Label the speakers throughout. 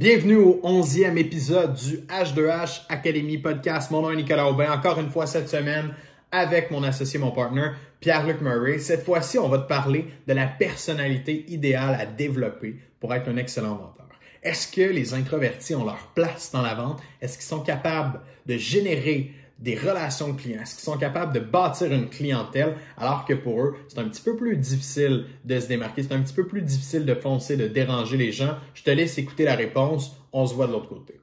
Speaker 1: Bienvenue au 11e épisode du H2H Academy Podcast. Mon nom est Nicolas Aubin. Encore une fois cette semaine avec mon associé, mon partner, Pierre-Luc Murray. Cette fois-ci, on va te parler de la personnalité idéale à développer pour être un excellent vendeur. Est-ce que les introvertis ont leur place dans la vente? Est-ce qu'ils sont capables de générer des relations clients? Qu'ils sont capables de bâtir une clientèle alors que pour eux, c'est un petit peu plus difficile de se démarquer, c'est un petit peu plus difficile de foncer, de déranger les gens? Je te laisse écouter la réponse. On se voit de l'autre côté.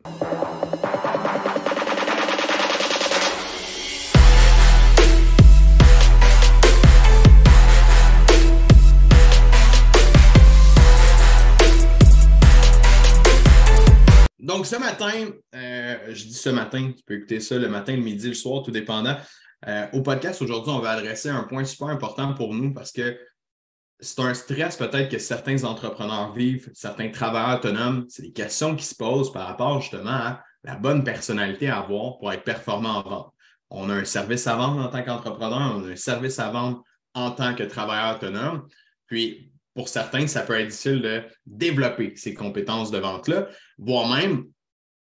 Speaker 1: Donc, ce matin, euh, je dis ce matin, tu peux écouter ça le matin, le midi, le soir, tout dépendant. Euh, au podcast, aujourd'hui, on va adresser un point super important pour nous parce que c'est un stress peut-être que certains entrepreneurs vivent, certains travailleurs autonomes. C'est des questions qui se posent par rapport justement à la bonne personnalité à avoir pour être performant en vente. On a un service à vendre en tant qu'entrepreneur, on a un service à vendre en tant que travailleur autonome. Puis, pour certains, ça peut être difficile de développer ces compétences de vente-là, voire même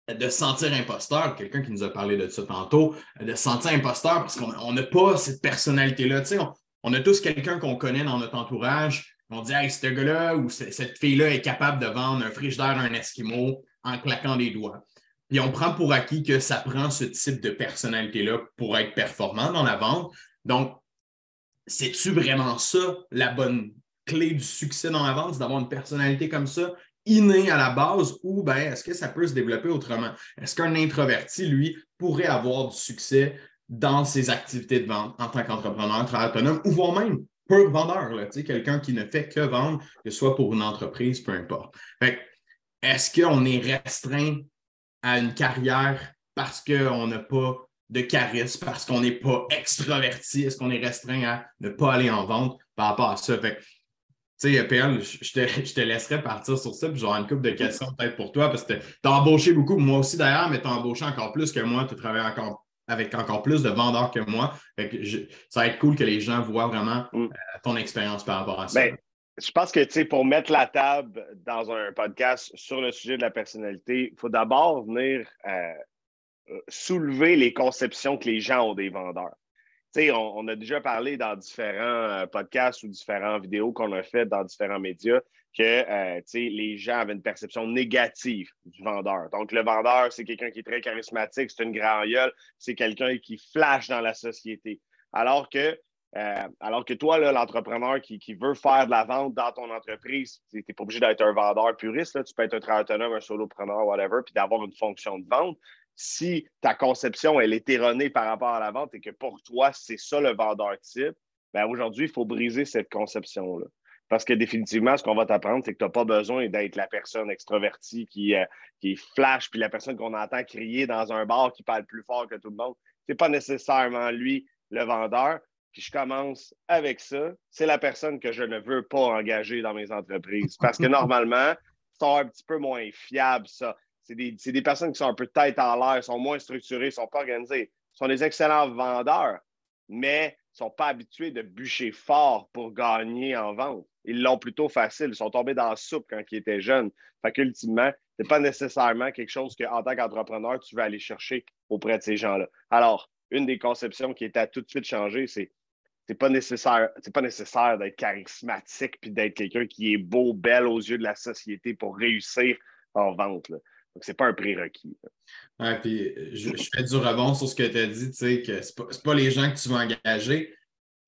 Speaker 1: de sentir imposteur, quelqu'un qui nous a parlé de ça tantôt, de sentir imposteur parce qu'on n'a pas cette personnalité-là. Sais, on, a tous quelqu'un qu'on connaît dans notre entourage. On dit, hey, ce gars-là ou cette fille-là est capable de vendre un frigidaire à un Esquimau en claquant des doigts. Puis on prend pour acquis que ça prend ce type de personnalité-là pour être performant dans la vente. Donc, c'est-tu vraiment ça la bonne clé du succès dans la vente, c'est d'avoir une personnalité comme ça, innée à la base, ou ben, est-ce que ça peut se développer autrement? Est-ce qu'un introverti, lui, pourrait avoir du succès dans ses activités de vente en tant qu'entrepreneur, travailleur autonome, ou voire même peu vendeur, quelqu'un qui ne fait que vendre, que ce soit pour une entreprise, peu importe. Est-ce qu'on est restreint à une carrière parce qu'on n'a pas de charisme, parce qu'on n'est pas extraverti? Est-ce qu'on est restreint à ne pas aller en vente par rapport à ça? Fait tu sais, PL, je te, je te, laisserai partir sur ça, puis j'aurai une couple de questions peut-être pour toi, parce que tu as embauché beaucoup, moi aussi d'ailleurs, mais tu as embauché encore plus que moi, tu travailles encore avec encore plus de vendeurs que moi. ça va être cool que les gens voient vraiment mm. euh, ton expérience par rapport à ça.
Speaker 2: Ben, je pense que, tu sais, pour mettre la table dans un podcast sur le sujet de la personnalité, il faut d'abord venir euh, soulever les conceptions que les gens ont des vendeurs on, a déjà parlé dans différents euh, podcasts ou différentes vidéos qu'on a faites dans différents médias que euh, les gens avaient une perception négative du vendeur. Donc, le vendeur, c'est quelqu'un qui est très charismatique, c'est une grande gueule, c'est quelqu'un qui flash dans la société. Alors que, euh, alors que toi, l'entrepreneur qui, veut faire de la vente dans ton entreprise, tu n'es pas obligé d'être un vendeur puriste, tu peux être un travailleur autonome, un solopreneur, whatever, puis d'avoir une fonction de vente si ta conception elle est erronée par rapport à la vente et que pour toi, c'est ça le vendeur type, ben aujourd'hui, il faut briser cette conception-là. Parce que définitivement, ce qu'on va t'apprendre, c'est que tu n'as pas besoin d'être la personne extrovertie qui, euh, qui flash, puis la personne qu'on entend crier dans un bar qui parle plus fort que tout le monde. Ce n'est pas nécessairement lui le vendeur. Puis je commence avec ça. C'est la personne que je ne veux pas engager dans mes entreprises. Parce que normalement, sont un petit peu moins fiables, ça c'est des, personnes qui sont un peu tête en l'air, sont moins structurées, sont pas organisées. sont des excellents vendeurs, mais ne sont pas habitués de bûcher fort pour gagner en vente. Ils l'ont plutôt facile. Ils sont tombés dans la soupe quand ils étaient jeunes. Fait qu'ultimement, ce n'est pas nécessairement quelque chose qu'en tant qu'entrepreneur, tu veux aller chercher auprès de ces gens-là. Alors, une des conceptions qui est à tout de suite changer, c'est c'est pas nécessaire, c'est pas nécessaire d'être charismatique puis d'être quelqu'un qui est beau, belle aux yeux de la société pour réussir en vente. Donc, ce n'est pas un prérequis.
Speaker 1: Ouais, puis je, fais du rebond sur ce que tu as dit, tu sais, que ce n'est pas, les gens que tu vas engager,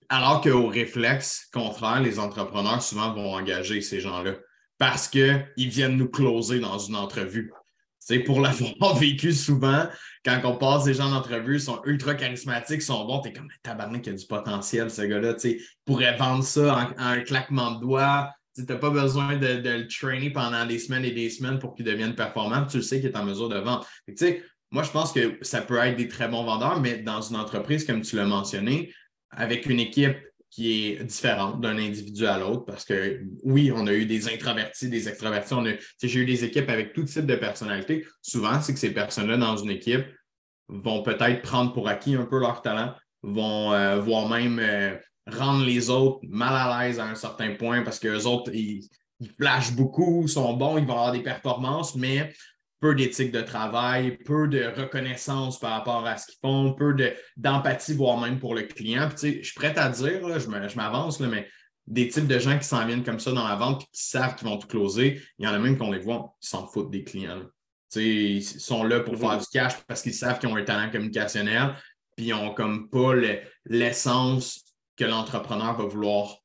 Speaker 1: alors qu'au réflexe contraire, les entrepreneurs souvent vont engager ces gens-là parce qu'ils viennent nous closer dans une entrevue. C'est pour l'avoir vécu souvent, quand on passe des gens d'entrevue, ils sont ultra charismatiques, ils sont bons, t'es comme tabarnak, il y a du potentiel, ce gars-là. Tu pourrait vendre ça en, un claquement de doigts, tu n'as pas besoin de, le trainer pendant des semaines et des semaines pour qu'il devienne performant. Tu le sais qu'il est en mesure de vendre. moi, je pense que ça peut être des très bons vendeurs, mais dans une entreprise, comme tu l'as mentionné, avec une équipe qui est différente d'un individu à l'autre, parce que oui, on a eu des introvertis, des extravertis, j'ai eu des équipes avec tout type de personnalités. Souvent, c'est que ces personnes-là dans une équipe vont peut-être prendre pour acquis un peu leur talent, vont euh, voire même euh, rendre les autres mal à l'aise à un certain point parce que les autres, ils, ils flashent beaucoup, sont bons, ils vont avoir des performances, mais peu d'éthique de travail, peu de reconnaissance par rapport à ce qu'ils font, peu d'empathie, voire même pour le client. Puis, je suis prêt à dire, je m'avance, mais des types de gens qui s'en viennent comme ça dans la vente et qui savent qu'ils vont tout closer, il y en a même qu'on les voit, ils s'en foutent des clients. Ils sont là pour faire du cash parce qu'ils savent qu'ils ont un talent communicationnel, puis ils n'ont comme pas l'essence que l'entrepreneur va vouloir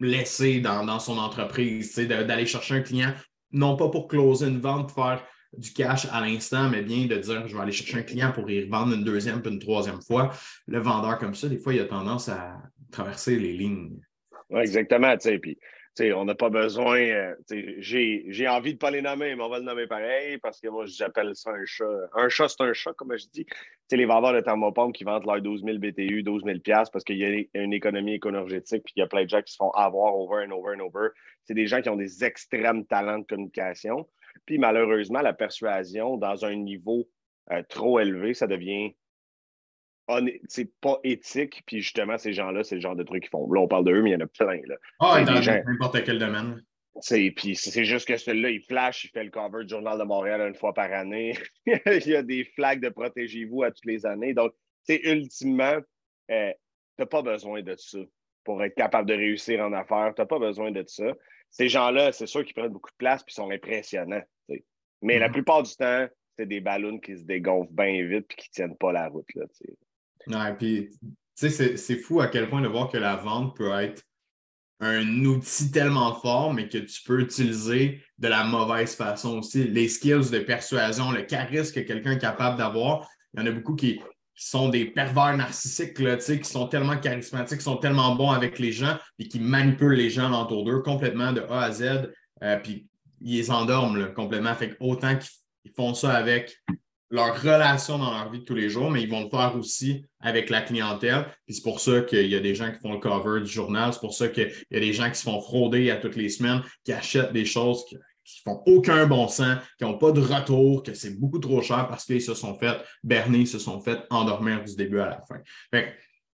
Speaker 1: laisser dans, son entreprise, d'aller chercher un client, non pas pour closer une vente, faire du cash à l'instant, mais bien de dire je vais aller chercher un client pour y revendre une deuxième puis une troisième fois. Le vendeur comme ça, des fois, il a tendance à traverser les lignes.
Speaker 2: Exactement. Puis on n'a pas besoin. Euh, j'ai envie de ne pas les nommer, mais on va le nommer pareil parce que moi, j'appelle ça un chat. Un chat, c'est un chat, comme je dis. les vendeurs de thermopompes qui vendent leurs 12 000 BTU, 12 000 parce qu'il y a une économie énergétique puis il y a plein de gens qui se font avoir over and over and over. C'est des gens qui ont des extrêmes talents de communication. Puis malheureusement, la persuasion, dans un niveau euh, trop élevé, ça devient c'est pas éthique. Puis justement, ces gens-là, c'est le genre de trucs qu'ils font. Là, on parle d'eux, mais il y en a plein. Là.
Speaker 1: Ah, dans n'importe quel domaine.
Speaker 2: Puis c'est juste que celui-là, il flash, il fait le cover du Journal de Montréal une fois par année. il y a des flags de protégez-vous à toutes les années. Donc, c'est ultimement, euh, tu n'as pas besoin de ça pour être capable de réussir en affaires. Tu n'as pas besoin de ça. Ces gens-là, c'est sûr qu'ils prennent beaucoup de place et sont impressionnants. Mais la mm-hmm. plupart du temps, c'est des ballons qui se dégonflent bien vite et qui ne tiennent pas la route. Là,
Speaker 1: Tu sais, c'est fou à quel point de voir que la vente peut être un outil tellement fort, mais que tu peux utiliser de la mauvaise façon aussi. Les skills de persuasion, le charisme que quelqu'un est capable d'avoir, il y en a beaucoup qui, sont des pervers narcissiques, là, qui sont tellement charismatiques, qui sont tellement bons avec les gens et qui manipulent les gens autour d'eux complètement de A à Z, euh, puis ils les endorment complètement. Fait autant qu'ils font ça avec leur relation dans leur vie de tous les jours, mais ils vont le faire aussi avec la clientèle. C'est pour ça qu'il y a des gens qui font le cover du journal, c'est pour ça qu'il y a des gens qui se font frauder à toutes les semaines, qui achètent des choses qui, qui font aucun bon sens, qui n'ont pas de retour, que c'est beaucoup trop cher parce qu'ils se sont fait berner, ils se sont fait endormir du début à la fin.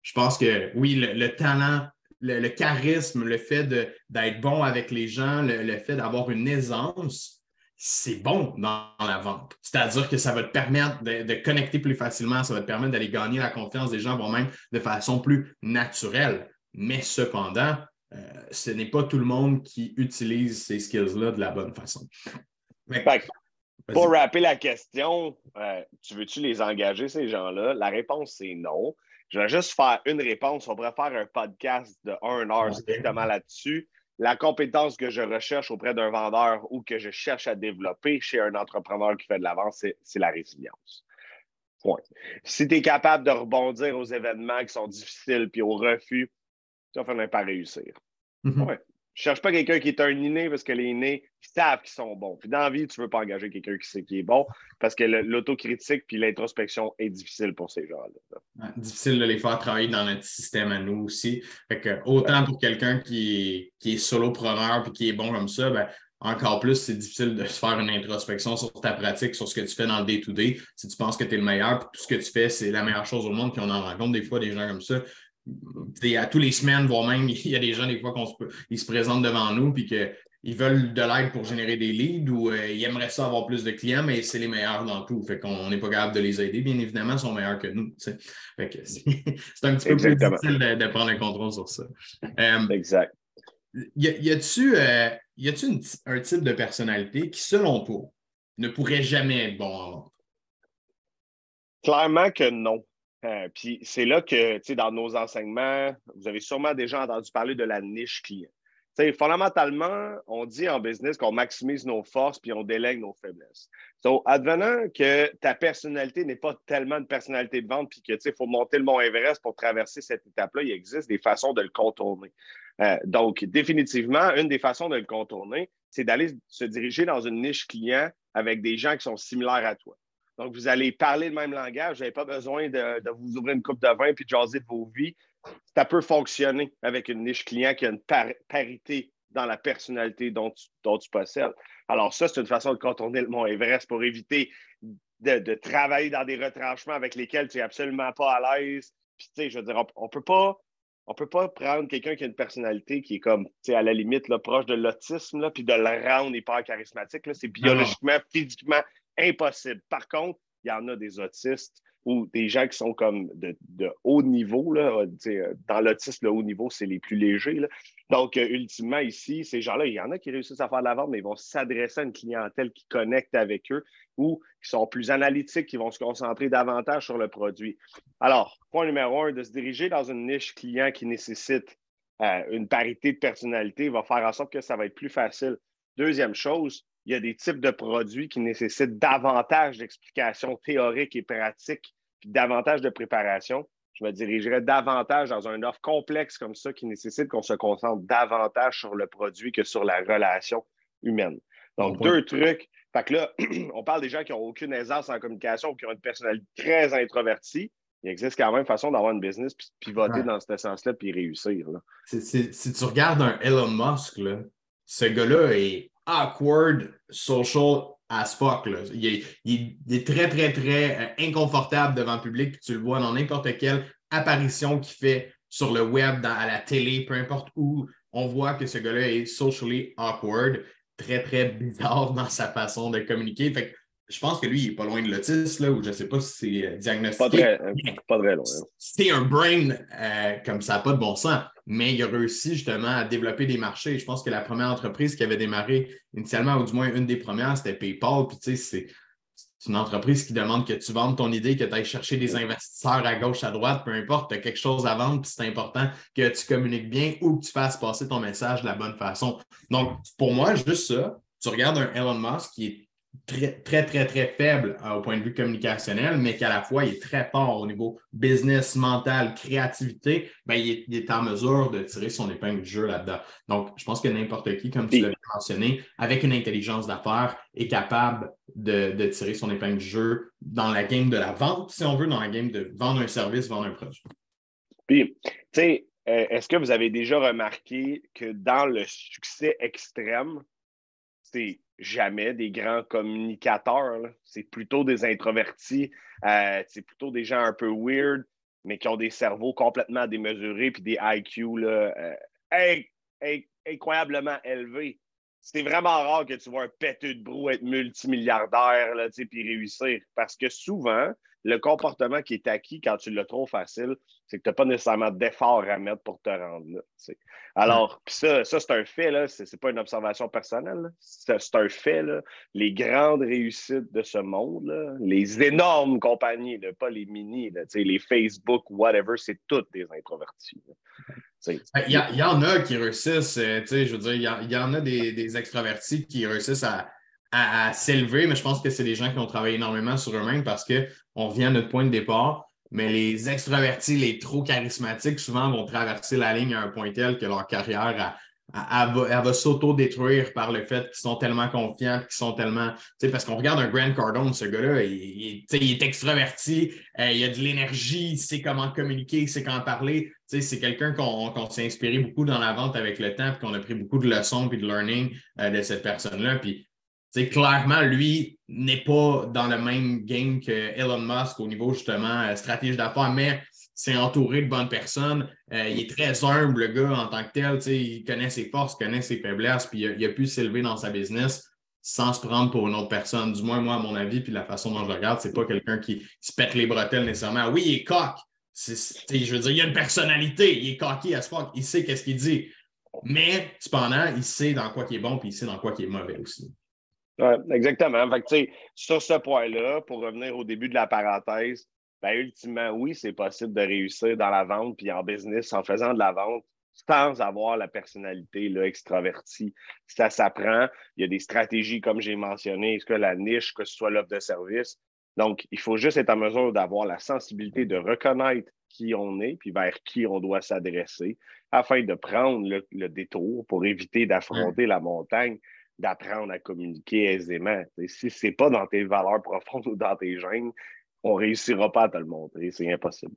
Speaker 1: Je pense que oui, le, talent, le, charisme, le fait d'être bon avec les gens, le fait d'avoir une aisance, c'est bon dans la vente. C'est-à-dire que ça va te permettre de, connecter plus facilement, ça va te permettre d'aller gagner la confiance des gens, voire même de façon plus naturelle. Mais cependant, euh, ce n'est pas tout le monde qui utilise ces skills-là de la bonne façon.
Speaker 2: pour rappeler la question, euh, tu veux-tu les engager, ces gens-là? La réponse, c'est non. Je vais juste faire une réponse. On pourrait faire un podcast de 1 heure strictement là-dessus la compétence que je recherche auprès d'un vendeur ou que je cherche à développer chez un entrepreneur qui fait de l'avance, c'est la résilience. Point. Si tu es capable de rebondir aux événements qui sont difficiles puis aux refus, tu vas finir par réussir. Mm je cherche pas quelqu'un qui est un inné parce que les innés savent qu'ils sont bons. Puis dans la vie, tu ne veux pas engager quelqu'un qui sait qui est bon parce que l'autocritique puis l'introspection est difficile pour ces gens-là.
Speaker 1: Difficile de les faire travailler dans notre système à nous aussi. Fait que, autant pour quelqu'un qui est, qui est solopreneur puis qui est bon comme ça, ben, encore plus, c'est difficile de se faire une introspection sur ta pratique, sur ce que tu fais dans le day-to-day. Si tu penses que tu es le meilleur, puis tout ce que tu fais, c'est la meilleure chose au monde, puis on en rencontre des fois des gens comme ça à tous les semaines, voire même, il y a des gens, des fois, qu'ils se, présentent devant nous puis qu'ils veulent de l'aide pour générer des leads ou euh, ils aimeraient ça avoir plus de clients, mais c'est les meilleurs dans tout. Fait qu'on n'est pas capable de les aider. Bien évidemment, ils sont meilleurs que nous. c'est un petit peu plus difficile de, prendre le contrôle sur ça.
Speaker 2: Euh, exact.
Speaker 1: Y a-tu euh, un type de personnalité qui, selon toi, ne pourrait jamais être bon en vente?
Speaker 2: Clairement que non. Euh, puis c'est là que, tu sais, dans nos enseignements, vous avez sûrement déjà entendu parler de la niche client. Fondamentalement, on dit en business qu'on maximise nos forces puis on délègue nos faiblesses. Donc, advenant que ta personnalité n'est pas tellement une personnalité de vente puis que, il faut monter le mont Everest pour traverser cette étape-là, il existe des façons de le contourner. Euh, donc, définitivement, une des façons de le contourner, c'est d'aller se diriger dans une niche client avec des gens qui sont similaires à toi. Donc, vous allez parler le même langage. Vous n'avez pas besoin de, vous ouvrir une coupe de vin puis de jaser de vos vies. Ça peut fonctionner avec une niche client qui a une parité dans la personnalité dont tu, possèdes. Alors, ça, c'est une façon de contourner le Mont Everest pour éviter de, travailler dans des retranchements avec lesquels tu n'es absolument pas à l'aise. Puis, tu sais, je veux dire, on ne peut pas on peut pas prendre quelqu'un qui a une personnalité qui est comme, à la limite, là, proche de l'autisme, puis de le rendre hyper charismatique. C'est biologiquement, physiquement impossible. Par contre, il y en a des autistes ou des gens qui sont comme de, haut niveau. Là, dans l'autisme, le haut niveau, c'est les plus légers. Donc, euh, ultimement, ici, ces gens-là, il y en a qui réussissent à faire de la vente, mais ils vont s'adresser à une clientèle qui connecte avec eux ou qui sont plus analytiques, qui vont se concentrer davantage sur le produit. Alors, point numéro un, de se diriger dans une niche client qui nécessite euh, une parité de personnalité va faire en sorte que ça va être plus facile. Deuxième chose, il y a des types de produits qui nécessitent davantage d'explications théoriques et pratiques, puis davantage de préparation. Je me dirigerais davantage dans un offre complexe comme ça qui nécessite qu'on se concentre davantage sur le produit que sur la relation humaine. Donc, deux trucs. Fait que là, on parle des gens qui n'ont aucune aisance en communication ou qui ont une personnalité très introvertie. Il existe quand même façon d'avoir une business puis pivoter dans ce sens-là puis réussir.
Speaker 1: Si tu regardes un Elon Musk, ce gars-là est awkward social as fuck. Il, est, très, très, très euh, inconfortable devant le public. tu le vois dans n'importe quelle apparition qu'il fait sur le web, à la télé, peu importe où. On voit que ce gars-là est socially awkward, très, très bizarre dans sa façon de communiquer. Fait je pense que lui, il n'est pas loin de l'autisme, ou je ne sais pas si c'est euh, diagnostiqué.
Speaker 2: Pas très, pas très loin. Hein.
Speaker 1: C'est un brain euh, comme ça, pas de bon sens mais il a réussi justement à développer des marchés. Je pense que la première entreprise qui avait démarré initialement, ou du moins une des premières, c'était PayPal. Puis tu sais, c'est une entreprise qui demande que tu vendes ton idée, que tu ailles chercher des investisseurs à gauche, à droite, peu importe, tu as quelque chose à vendre, puis c'est important que tu communiques bien ou que tu fasses passer ton message de la bonne façon. Donc, pour moi, juste ça, tu regardes un Elon Musk qui est très, très, très, très faible euh, au point de vue communicationnel, mais qu'à la fois, il est très fort au niveau business, mental, créativité, ben, il, est, en mesure de tirer son épingle du jeu là-dedans. Donc, je pense que n'importe qui, comme tu l'as mentionné, avec une intelligence d'affaires, est capable de, tirer son épingle du jeu dans la game de la vente, si on veut, dans la game de vendre un service, vendre un produit.
Speaker 2: Puis, tu sais, euh, est-ce que vous avez déjà remarqué que dans le succès extrême, c'est jamais des grands communicateurs. C'est plutôt des introvertis, euh, c'est plutôt des gens un peu weird, mais qui ont des cerveaux complètement démesurés puis des IQ là, euh, incroyablement élevés. C'est vraiment rare que tu vois un péteux de brou être multimilliardaire puis réussir. Parce que souvent, le comportement qui est acquis quand tu l'as trop facile, c'est que tu n'as pas nécessairement d'effort à mettre pour te rendre là. Alors, ça, ça c'est un fait, ce n'est pas une observation personnelle. C'est un fait. Là. Les grandes réussites de ce monde, les énormes compagnies, pas les mini, les Facebook, whatever, c'est toutes des introvertis.
Speaker 1: Il y, en a qui réussissent, euh, je veux dire, il y, en a des, des extravertis qui réussissent à, à, s'élever, mais je pense que c'est des gens qui ont travaillé énormément sur eux-mêmes parce qu'on revient à notre point de départ. Mais les extravertis, les trop charismatiques, souvent vont traverser la ligne à un point tel que leur carrière va, s'auto-détruire par le fait qu'ils sont tellement confiants, qu'ils sont tellement. Parce qu'on regarde un Grant Cardone, ce gars-là, il, est extraverti, euh, il a de l'énergie, il sait comment communiquer, il sait comment parler. C'est quelqu'un qu'on s'est inspiré beaucoup dans la vente avec le temps, puis qu'on a pris beaucoup de leçons et de learning euh, de cette personne-là. Puis clairement, lui n'est pas dans le même game que Elon Musk au niveau justement euh, stratégie d'affaires, mais c'est entouré de bonnes personnes. Euh, il est très humble, le gars, en tant que tel. Il connaît ses forces, connaît ses faiblesses, puis il a, pu s'élever dans sa business sans se prendre pour une autre personne. Du moins, moi, à mon avis, puis la façon dont je le regarde, c'est pas quelqu'un qui se pète les bretelles nécessairement. Oui, il est coq. je veux dire, il a une personnalité. Il est coquille à ce point. Il sait qu'est-ce qu'il dit. Mais, cependant, il sait dans quoi il est bon, puis il sait dans quoi il est mauvais aussi.
Speaker 2: Oui, exactement. Fait sur ce point-là, pour revenir au début de la parenthèse, ben, ultimement, oui, c'est possible de réussir dans la vente puis en business en faisant de la vente sans avoir la personnalité là, extravertie. Ça s'apprend. Il y a des stratégies, comme j'ai mentionné, que la niche, que ce soit l'offre de service. Donc, il faut juste être en mesure d'avoir la sensibilité de reconnaître qui on est puis vers qui on doit s'adresser afin de prendre le, détour pour éviter d'affronter la montagne d'apprendre à communiquer aisément. si ce n'est pas dans tes valeurs profondes ou dans tes gènes, on ne réussira pas à te le montrer. C'est impossible.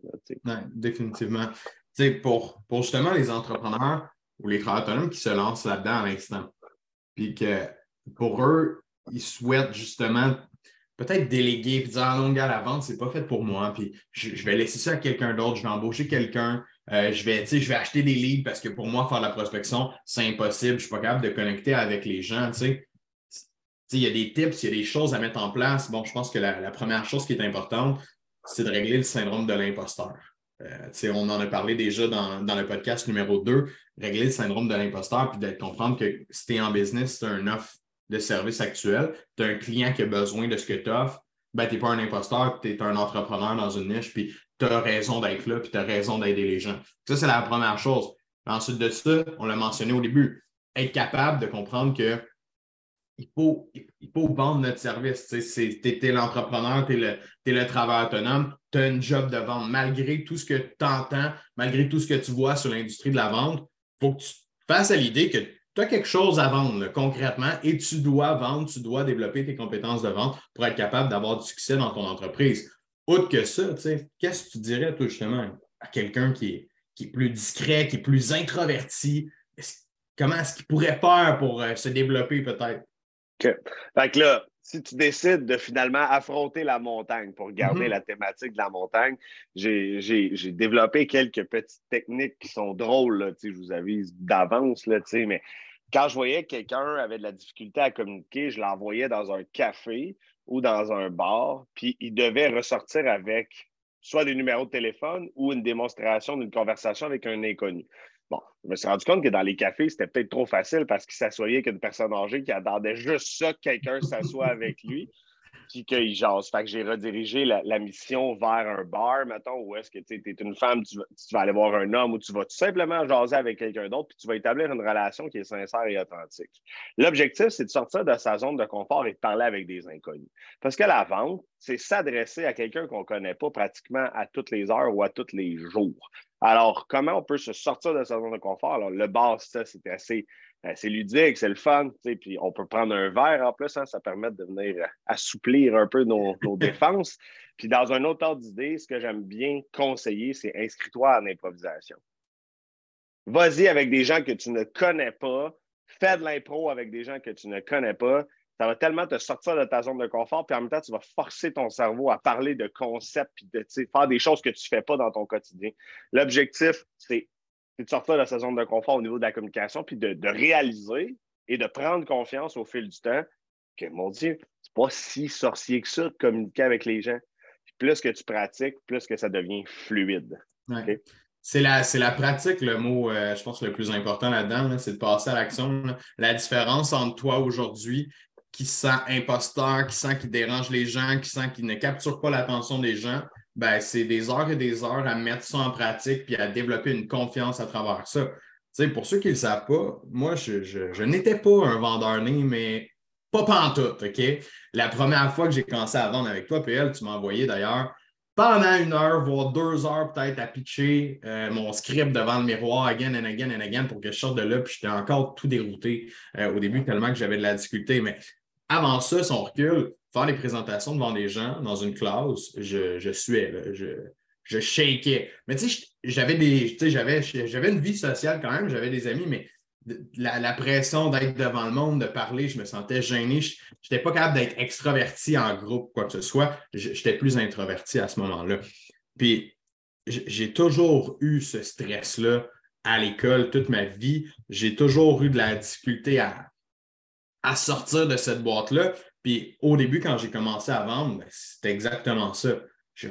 Speaker 1: définitivement. pour, pour justement les entrepreneurs ou les travailleurs autonomes qui se lancent là-dedans à l'instant, puis que pour eux, ils souhaitent justement peut-être déléguer et dire Ah non, gars, la vente, c'est pas fait pour moi, puis je, vais laisser ça à quelqu'un d'autre, je vais embaucher quelqu'un Euh, je, vais, je vais acheter des leads parce que pour moi, faire la prospection, c'est impossible. Je ne suis pas capable de connecter avec les gens. Il y a des tips, il y a des choses à mettre en place. Bon, je pense que la, première chose qui est importante, c'est de régler le syndrome de l'imposteur. Euh, on en a parlé déjà dans, dans, le podcast numéro 2, régler le syndrome de l'imposteur, puis de comprendre que si tu es en business, tu as une offre de service actuel, tu as un client qui a besoin de ce que tu offres, ben, tu n'es pas un imposteur, tu es un entrepreneur dans une niche, puis tu as raison d'être là, puis tu as raison d'aider les gens. Ça, c'est la première chose. Ensuite de ça, on l'a mentionné au début, être capable de comprendre que il faut, il faut vendre notre service. Tu es, l'entrepreneur, tu es, le, travailleur autonome, tu as un job de vente. Malgré tout ce que tu entends, malgré tout ce que tu vois sur l'industrie de la vente, il faut que tu fasses à l'idée que tu as quelque chose à vendre concrètement et tu dois vendre, tu dois développer tes compétences de vente pour être capable d'avoir du succès dans ton entreprise. Autre que ça, qu'est-ce que tu dirais, toi, justement, à quelqu'un qui est, qui est plus discret, qui est plus introverti? comment est-ce qu'il pourrait faire pour euh, se développer peut-être?
Speaker 2: OK. Fait que là, si tu décides de finalement affronter la montagne pour garder mm-hmm. la thématique de la montagne, j'ai développé quelques petites techniques qui sont drôles, là, je vous avise d'avance, mais quand je voyais que quelqu'un avait de la difficulté à communiquer, je l'envoyais dans un café ou dans un bar, puis il devait ressortir avec soit des numéros de téléphone ou une démonstration d'une conversation avec un inconnu. Bon, je me suis rendu compte que dans les cafés, c'était peut-être trop facile parce qu'il s'assoyait avec une personne âgée qui attendait juste ça que quelqu'un s'assoie avec lui puis qu'il jase. Fait que j'ai redirigé la, mission vers un bar, mettons, où est-ce que tu es une femme, tu vas, aller voir un homme ou tu vas tout simplement jaser avec quelqu'un d'autre, puis tu vas établir une relation qui est sincère et authentique. L'objectif, c'est de sortir de sa zone de confort et de parler avec des inconnus. Parce que la vente, c'est s'adresser à quelqu'un qu'on ne connaît pas pratiquement à toutes les heures ou à tous les jours. Alors, comment on peut se sortir de sa zone de confort? Alors, le bar, ça, c'est assez c'est ludique, c'est le fun, puis on peut prendre un verre en plus, hein, ça permet de venir euh, assouplir un peu nos, défenses. Puis dans un autre ordre d'idée, ce que j'aime bien conseiller, c'est inscris-toi en improvisation. Vas-y avec des gens que tu ne connais pas, fais de l'impro avec des gens que tu ne connais pas. Ça va tellement te sortir de ta zone de confort, puis en même temps, tu vas forcer ton cerveau à parler de concepts, puis de faire des choses que tu ne fais pas dans ton quotidien. L'objectif, c'est c'est de sortir de sa zone de confort au niveau de la communication, puis de, réaliser et de prendre confiance au fil du temps que, mon Dieu, c'est pas si sorcier que ça de communiquer avec les gens. plus que tu pratiques, plus que ça devient fluide.
Speaker 1: C'est la, la, pratique, le mot, euh, je pense, le plus important là-dedans, c'est de passer à l'action. La différence entre toi aujourd'hui, qui sent imposteur, qui sent qu'il dérange les gens, qui sent qu'il ne capture pas l'attention des gens, ben, c'est des heures et des heures à mettre ça en pratique puis à développer une confiance à travers ça. pour ceux qui ne le savent pas, moi, je, n'étais pas un vendeur né, mais pas pantoute, OK? La première fois que j'ai commencé à vendre avec toi, PL, tu m'as envoyé d'ailleurs pendant une heure, voire deux heures peut-être à pitcher euh, mon script devant le miroir again and again and again pour que je sorte de là, puis j'étais encore tout dérouté euh, au début tellement que j'avais de la difficulté. Mais avant ça, son recul, faire des présentations devant des gens dans une classe, je, je suais, je, je shakeais. Mais tu sais, j'avais une vie sociale quand même, j'avais des amis, mais la, pression d'être devant le monde, de parler, je me sentais gêné. Je n'étais pas capable d'être extraverti en groupe, quoi que ce soit. J'étais plus introverti à ce moment-là. Puis j'ai toujours eu ce stress-là à l'école toute ma vie. J'ai toujours eu de la difficulté à, à sortir de cette boîte-là. Puis au début, quand j'ai commencé à vendre, ben, c'était exactement ça.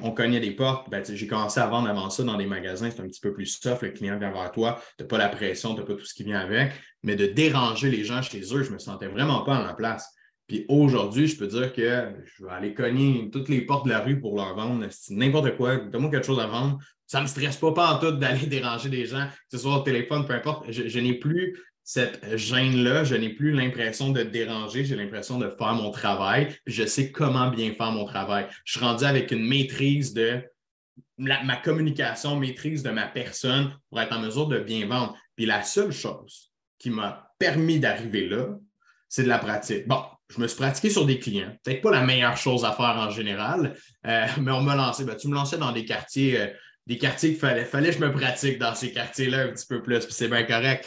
Speaker 1: On cognait des portes. Ben, j'ai commencé à vendre avant ça dans des magasins. C'est un petit peu plus soft. Le client vient vers toi. Tu n'as pas la pression, tu n'as pas tout ce qui vient avec. Mais de déranger les gens chez eux, je ne me sentais vraiment pas en la place. Puis aujourd'hui, je peux dire que je vais aller cogner toutes les portes de la rue pour leur vendre. N'importe quoi, donne-moi quelque chose à vendre. Ça ne me stresse pas, pas en tout d'aller déranger des gens, que ce soit au téléphone, peu importe. je n'ai plus cette gêne-là, je n'ai plus l'impression de déranger, j'ai l'impression de faire mon travail, puis je sais comment bien faire mon travail. Je suis rendu avec une maîtrise de ma communication, maîtrise de ma personne pour être en mesure de bien vendre. Puis la seule chose qui m'a permis d'arriver là, c'est de la pratique. Bon, je me suis pratiqué sur des clients. Peut-être pas la meilleure chose à faire en général, euh, mais on m'a lancé. Ben, tu me lançais dans des quartiers, euh, des quartiers qu'il fallait, fallait que je me pratique dans ces quartiers-là un petit peu plus, puis c'est bien correct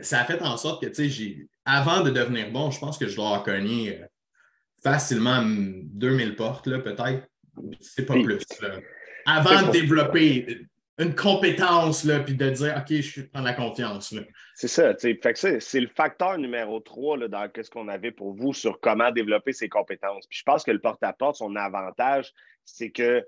Speaker 1: ça a fait en sorte que, tu sais, avant de devenir bon, je pense que je dois cogné euh, facilement 2000 portes, peut-être. C'est pas plus. Avant de développer une compétence, là, puis de dire, OK, je prends la confiance.
Speaker 2: C'est ça, c'est le facteur numéro 3 là, dans ce qu'on avait pour vous sur comment développer ses compétences. Puis je pense que le porte-à-porte, son avantage, c'est que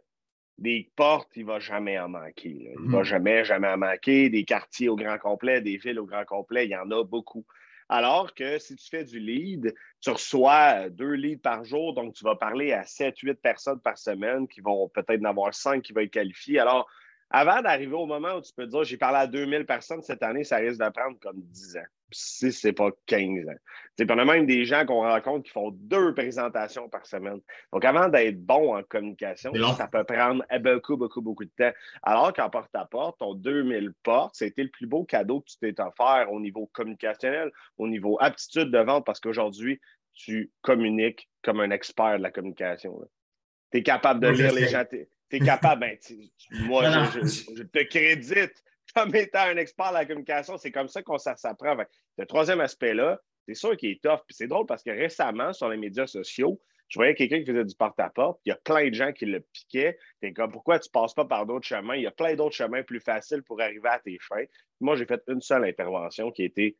Speaker 2: des portes, il ne va jamais en manquer. Il ne va mm-hmm. jamais, jamais en manquer. Des quartiers au grand complet, des villes au grand complet, il y en a beaucoup. Alors que si tu fais du lead, tu reçois deux leads par jour, donc tu vas parler à 7-8 personnes par semaine qui vont peut-être en avoir 5 qui vont être qualifiées. Alors, avant d'arriver au moment où tu peux dire j'ai parlé à 2000 personnes cette année, ça risque de prendre comme 10 ans. Si ce n'est pas 15 ans. Puis on a même des gens qu'on rencontre qui font deux présentations par semaine. Donc, avant d'être bon en communication, ça peut prendre beaucoup, beaucoup, beaucoup de temps. Alors qu'en porte-à-porte, ton 2000 portes, c'était le plus beau cadeau que tu t'es offert au niveau communicationnel, au niveau aptitude de vente, parce qu'aujourd'hui, tu communiques comme un expert de la communication. Tu es capable de lire les gens tu es capable, ben, moi, je, te crédite comme étant un expert de la communication. C'est comme ça qu'on s'apprend. Le troisième aspect-là, c'est sûr qu'il est tough. Puis c'est drôle parce que récemment, sur les médias sociaux, je voyais quelqu'un qui faisait du porte-à-porte. Il y a plein de gens qui le piquaient. T'es comme, pourquoi tu ne passes pas par d'autres chemins? Il y a plein d'autres chemins plus faciles pour arriver à tes fins. Moi, j'ai fait une seule intervention qui était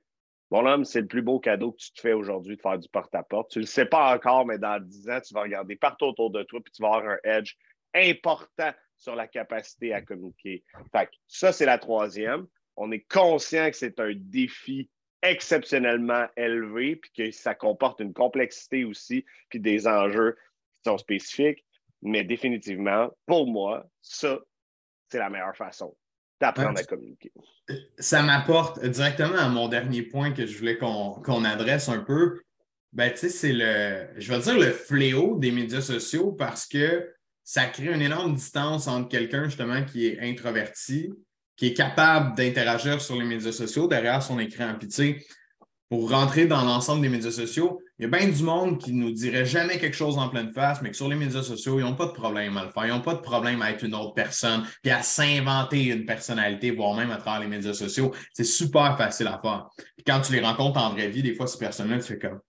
Speaker 2: Mon homme, c'est le plus beau cadeau que tu te fais aujourd'hui de faire du porte-à-porte. Tu ne le sais pas encore, mais dans 10 ans, tu vas regarder partout autour de toi puis tu vas avoir un edge important sur la capacité à communiquer. Fait ça, c'est la troisième. On est conscient que c'est un défi exceptionnellement élevé, puis que ça comporte une complexité aussi, puis des enjeux qui sont spécifiques. Mais définitivement, pour moi, ça, c'est la meilleure façon d'apprendre à communiquer.
Speaker 1: Ça m'apporte directement à mon dernier point que je voulais qu'on adresse un peu. Ben, tu sais, c'est le, je vais dire le fléau des médias sociaux parce que ça crée une énorme distance entre quelqu'un justement qui est introverti, qui est capable d'interagir sur les médias sociaux derrière son écran. Puis tu pour rentrer dans l'ensemble des médias sociaux, il y a bien du monde qui ne nous dirait jamais quelque chose en pleine face, mais que sur les médias sociaux, ils n'ont pas de problème à le faire. Ils n'ont pas de problème à être une autre personne, puis à s'inventer une personnalité, voire même à travers les médias sociaux. C'est super facile à faire. Puis quand tu les rencontres en vraie vie, des fois, ces personnes-là, tu fais comme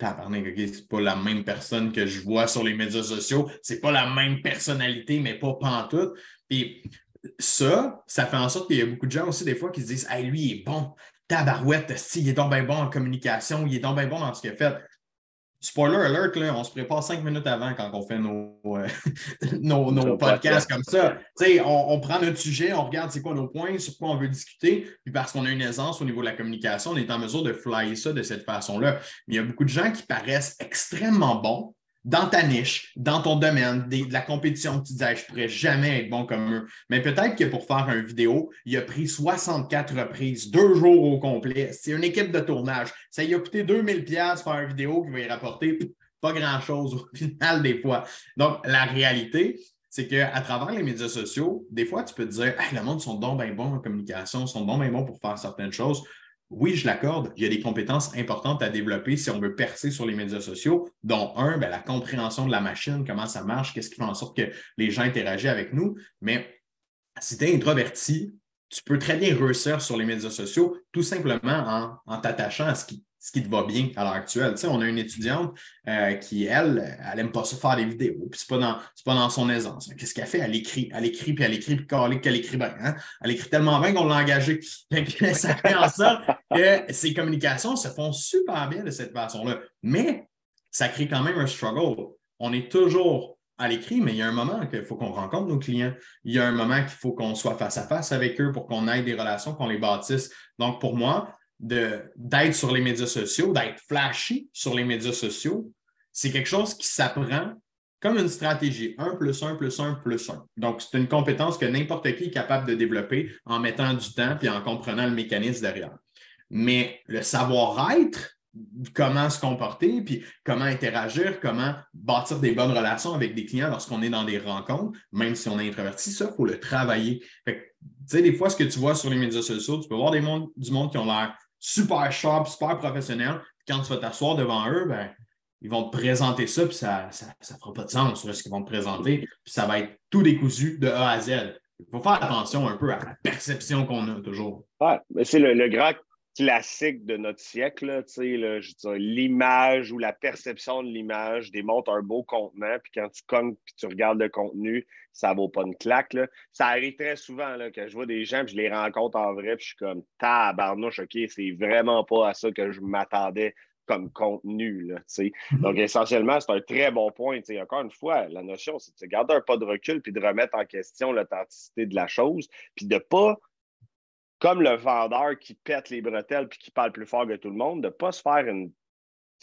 Speaker 1: ce c'est pas la même personne que je vois sur les médias sociaux, c'est pas la même personnalité, mais pas pantoute. Puis ça, ça fait en sorte qu'il y a beaucoup de gens aussi, des fois, qui se disent Hey, lui, il est bon, tabarouette, il est donc bien bon en communication, il est donc bien bon dans ce qu'il a fait. Spoiler alert, on se prépare cinq minutes avant quand on fait nos, euh, nos, podcasts comme ça. On, on, prend notre sujet, on regarde c'est quoi nos points, sur quoi on veut discuter, puis parce qu'on a une aisance au niveau de la communication, on est en mesure de flyer ça de cette façon-là. Mais il y a beaucoup de gens qui paraissent extrêmement bons, dans ta niche, dans ton domaine, de la compétition, tu disais, je ne pourrais jamais être bon comme eux. Mais peut-être que pour faire une vidéo, il a pris 64 reprises, deux jours au complet. C'est une équipe de tournage. Ça lui a coûté 2000 pièces faire une vidéo qui va y rapporter pas grand-chose au final des fois. Donc, la réalité, c'est qu'à travers les médias sociaux, des fois, tu peux te dire, le monde sont donc bien bons en communication, sont donc bien bons pour faire certaines choses oui, je l'accorde, il y a des compétences importantes à développer si on veut percer sur les médias sociaux, dont un, ben, la compréhension de la machine, comment ça marche, qu'est-ce qui fait en sorte que les gens interagissent avec nous. Mais si tu es introverti, tu peux très bien réussir sur les médias sociaux tout simplement en, en t'attachant à ce qui ce qui te va bien à l'heure actuelle. Tu on a une étudiante euh, qui, elle, elle n'aime pas ça faire des vidéos, puis ce n'est pas, dans, pas dans son aisance. Qu'est-ce qu'elle fait? Elle écrit, elle écrit, puis elle écrit, puis qu'elle écrit bien. Hein? Elle écrit tellement bien qu'on l'a engagée. ça fait en sorte que ses communications se font super bien de cette façon-là. Mais ça crée quand même un struggle. On est toujours à l'écrit, mais il y a un moment qu'il faut qu'on rencontre nos clients. Il y a un moment qu'il faut qu'on soit face à face avec eux pour qu'on ait des relations, qu'on les bâtisse. Donc, pour moi, d'être sur les médias sociaux, d'être flashy sur les médias sociaux, c'est quelque chose qui s'apprend comme une stratégie. 1 plus 1 plus 1 plus 1. Donc, c'est une compétence que n'importe qui est capable de développer en mettant du temps et en comprenant le mécanisme derrière. Mais le savoir-être, comment se comporter, puis comment interagir, comment bâtir des bonnes relations avec des clients lorsqu'on est dans des rencontres, même si on est introverti, ça, il faut le travailler. tu sais, des fois, ce que tu vois sur les médias sociaux, tu peux voir des mondes, du monde qui ont l'air super sharp, super professionnel. Quand tu vas t'asseoir devant eux, ben, ils vont te présenter ça, puis ça ne fera pas de sens ce qu'ils vont te présenter. Puis ça va être tout décousu de A à Z. Il faut faire attention un peu à la perception qu'on a toujours.
Speaker 2: Ouais, c'est le, grand, classiques de notre siècle, l'image ou la perception de l'image démontre un beau contenant, puis quand tu cognes puis tu regardes le contenu, ça vaut pas une claque. Ça arrive très souvent là, que je vois des gens, puis je les rencontre en vrai, puis je suis comme tabarnouche, OK, c'est vraiment pas à ça que je m'attendais comme contenu. Là, mm-hmm. Donc, essentiellement, c'est un très bon point. Encore une fois, la notion, c'est de garder un pas de recul puis de remettre en question l'authenticité de la chose, puis de ne pas comme le vendeur qui pète les bretelles puis qui parle plus fort que tout le monde, de ne pas se faire une,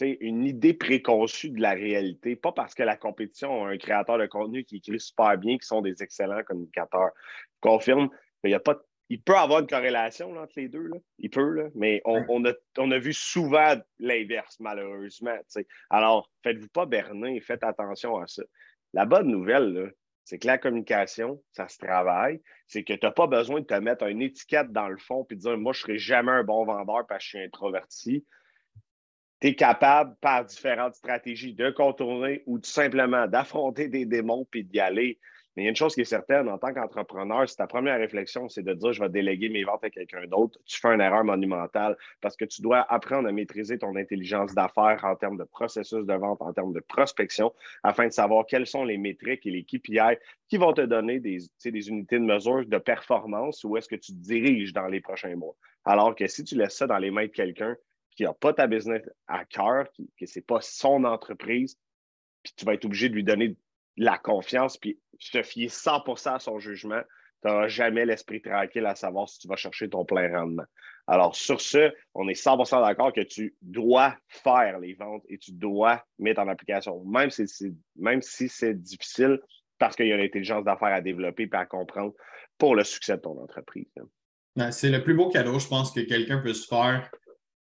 Speaker 2: une idée préconçue de la réalité. Pas parce que la compétition a un créateur de contenu qui écrit super bien, qui sont des excellents communicateurs. Je confirme qu'il y a pas il peut avoir une corrélation entre les deux. Là. Il peut, là. mais on, a, on, a, vu souvent l'inverse, malheureusement. Alors, faites-vous pas berner, faites attention à ça. La bonne nouvelle, là, c'est que la communication, ça se travaille. C'est que tu n'as pas besoin de te mettre une étiquette dans le fond et de dire Moi, je ne serai jamais un bon vendeur parce que je suis introverti. Tu es capable, par différentes stratégies, de contourner ou tout simplement d'affronter des démons puis d'y aller. Mais il y a une chose qui est certaine, en tant qu'entrepreneur, si ta première réflexion, c'est de dire je vais déléguer mes ventes à quelqu'un d'autre, tu fais une erreur monumentale parce que tu dois apprendre à maîtriser ton intelligence d'affaires en termes de processus de vente, en termes de prospection, afin de savoir quelles sont les métriques et les KPI qui vont te donner des, des unités de mesure de performance où est-ce que tu diriges dans les prochains mois. Alors que si tu laisses ça dans les mains de quelqu'un qui n'a pas ta business à cœur, que ce n'est pas son entreprise, puis tu vas être obligé de lui donner la confiance, puis te fier 100% à son jugement, tu n'auras jamais l'esprit tranquille à savoir si tu vas chercher ton plein rendement. Alors, sur ce, on est 100% d'accord que tu dois faire les ventes et tu dois mettre en application, même si c'est, même si c'est difficile, parce qu'il y a l'intelligence d'affaires à développer et à comprendre pour le succès de ton entreprise.
Speaker 1: Ben, c'est le plus beau cadeau, je pense, que quelqu'un peut se faire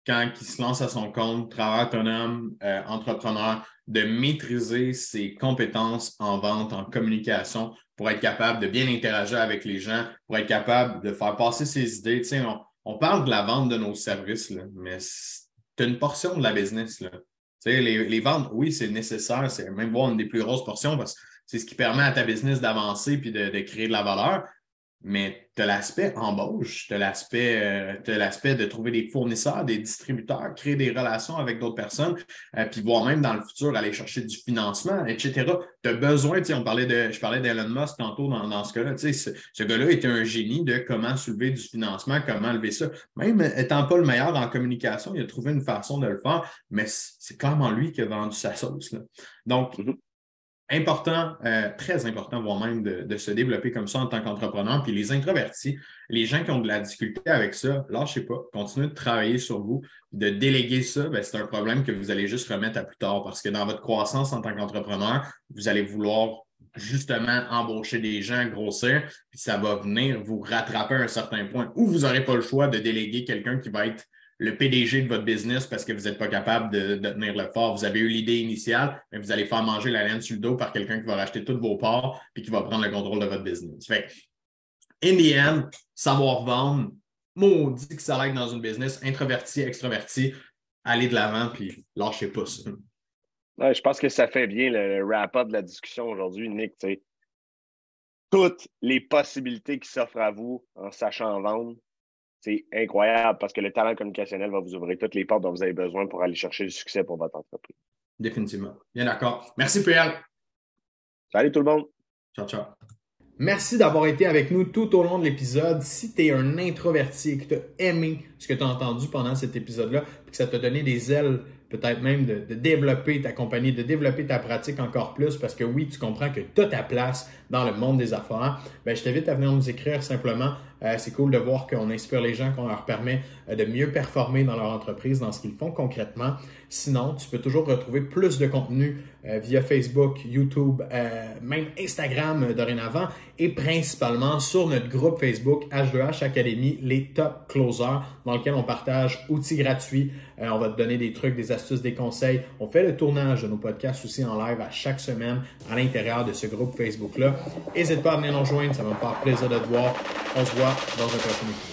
Speaker 1: quand il se lance à son compte, travailleur autonome, euh, entrepreneur, de maîtriser ses compétences en vente, en communication, pour être capable de bien interagir avec les gens, pour être capable de faire passer ses idées. on, parle de la vente de nos services, mais c'est une portion de la business. Les, ventes, oui, c'est nécessaire, c'est même voir une des plus grosses portions parce que c'est ce qui permet à ta business d'avancer de, de, créer de la valeur mais tu as l'aspect embauche, tu as l'aspect euh, de trouver des fournisseurs, des distributeurs, créer des relations avec d'autres personnes, euh, puis voir même dans le futur aller chercher du financement, etc. Tu as besoin, on parlait de, je parlais d'Elon Musk tantôt dans, ce cas-là, ce, ce gars-là était un génie de comment soulever du financement, comment lever ça. Même étant pas le meilleur en communication, il a trouvé une façon de le faire, mais c'est clairement lui qui a vendu sa sauce. Là. Donc, mm-hmm important, euh, très important, voire même de, se développer comme ça en tant qu'entrepreneur. Puis les introvertis, les gens qui ont de la difficulté avec ça, lâchez pas, continuez de travailler sur vous, de déléguer ça, ben, c'est un problème que vous allez juste remettre à plus tard parce que dans votre croissance en tant qu'entrepreneur, vous allez vouloir justement embaucher des gens, grossir, puis ça va venir vous rattraper à un certain point ou vous n'aurez pas le choix de déléguer quelqu'un qui va être le PDG de votre business parce que vous n'êtes pas capable de, tenir le fort. Vous avez eu l'idée initiale, mais vous allez faire manger la laine sur le dos par quelqu'un qui va racheter tous vos parts et qui va prendre le contrôle de votre business. Fait in the end, savoir vendre, maudit que ça aide dans une business, introverti, extroverti, aller de l'avant puis lâchez pas ça.
Speaker 2: je pense que ça fait bien le wrap-up de la discussion aujourd'hui, Nick. Toutes les possibilités qui s'offrent à vous en sachant vendre, c'est incroyable parce que le talent communicationnel va vous ouvrir toutes les portes dont vous avez besoin pour aller chercher le succès pour votre entreprise.
Speaker 1: Définitivement. Bien d'accord. Merci, Pierre.
Speaker 2: Salut tout le monde.
Speaker 1: Ciao, ciao. Merci d'avoir été avec nous tout au long de l'épisode. Si tu es un introverti et que tu as aimé ce que tu as entendu pendant cet épisode-là, et que ça t'a donné des ailes peut-être même de, développer ta compagnie, de développer ta pratique encore plus parce que oui, tu comprends que tu as ta place dans le monde des affaires, ben, je t'invite à venir nous écrire simplement. Euh, c'est cool de voir qu'on inspire les gens, qu'on leur permet euh, de mieux performer dans leur entreprise, dans ce qu'ils font concrètement. Sinon, tu peux toujours retrouver plus de contenu euh, via Facebook, YouTube, même Instagram dorénavant et principalement sur notre groupe Facebook H2H Academy, les top closers, dans lequel on partage outils gratuits. on va te donner des trucs, des astuces, des conseils. On fait le tournage de nos podcasts aussi en live à chaque semaine à l'intérieur de ce groupe Facebook-là. N'hésite pas à venir nous rejoindre, ça va me faire plaisir de te voir. On se voit dans un prochain épisode.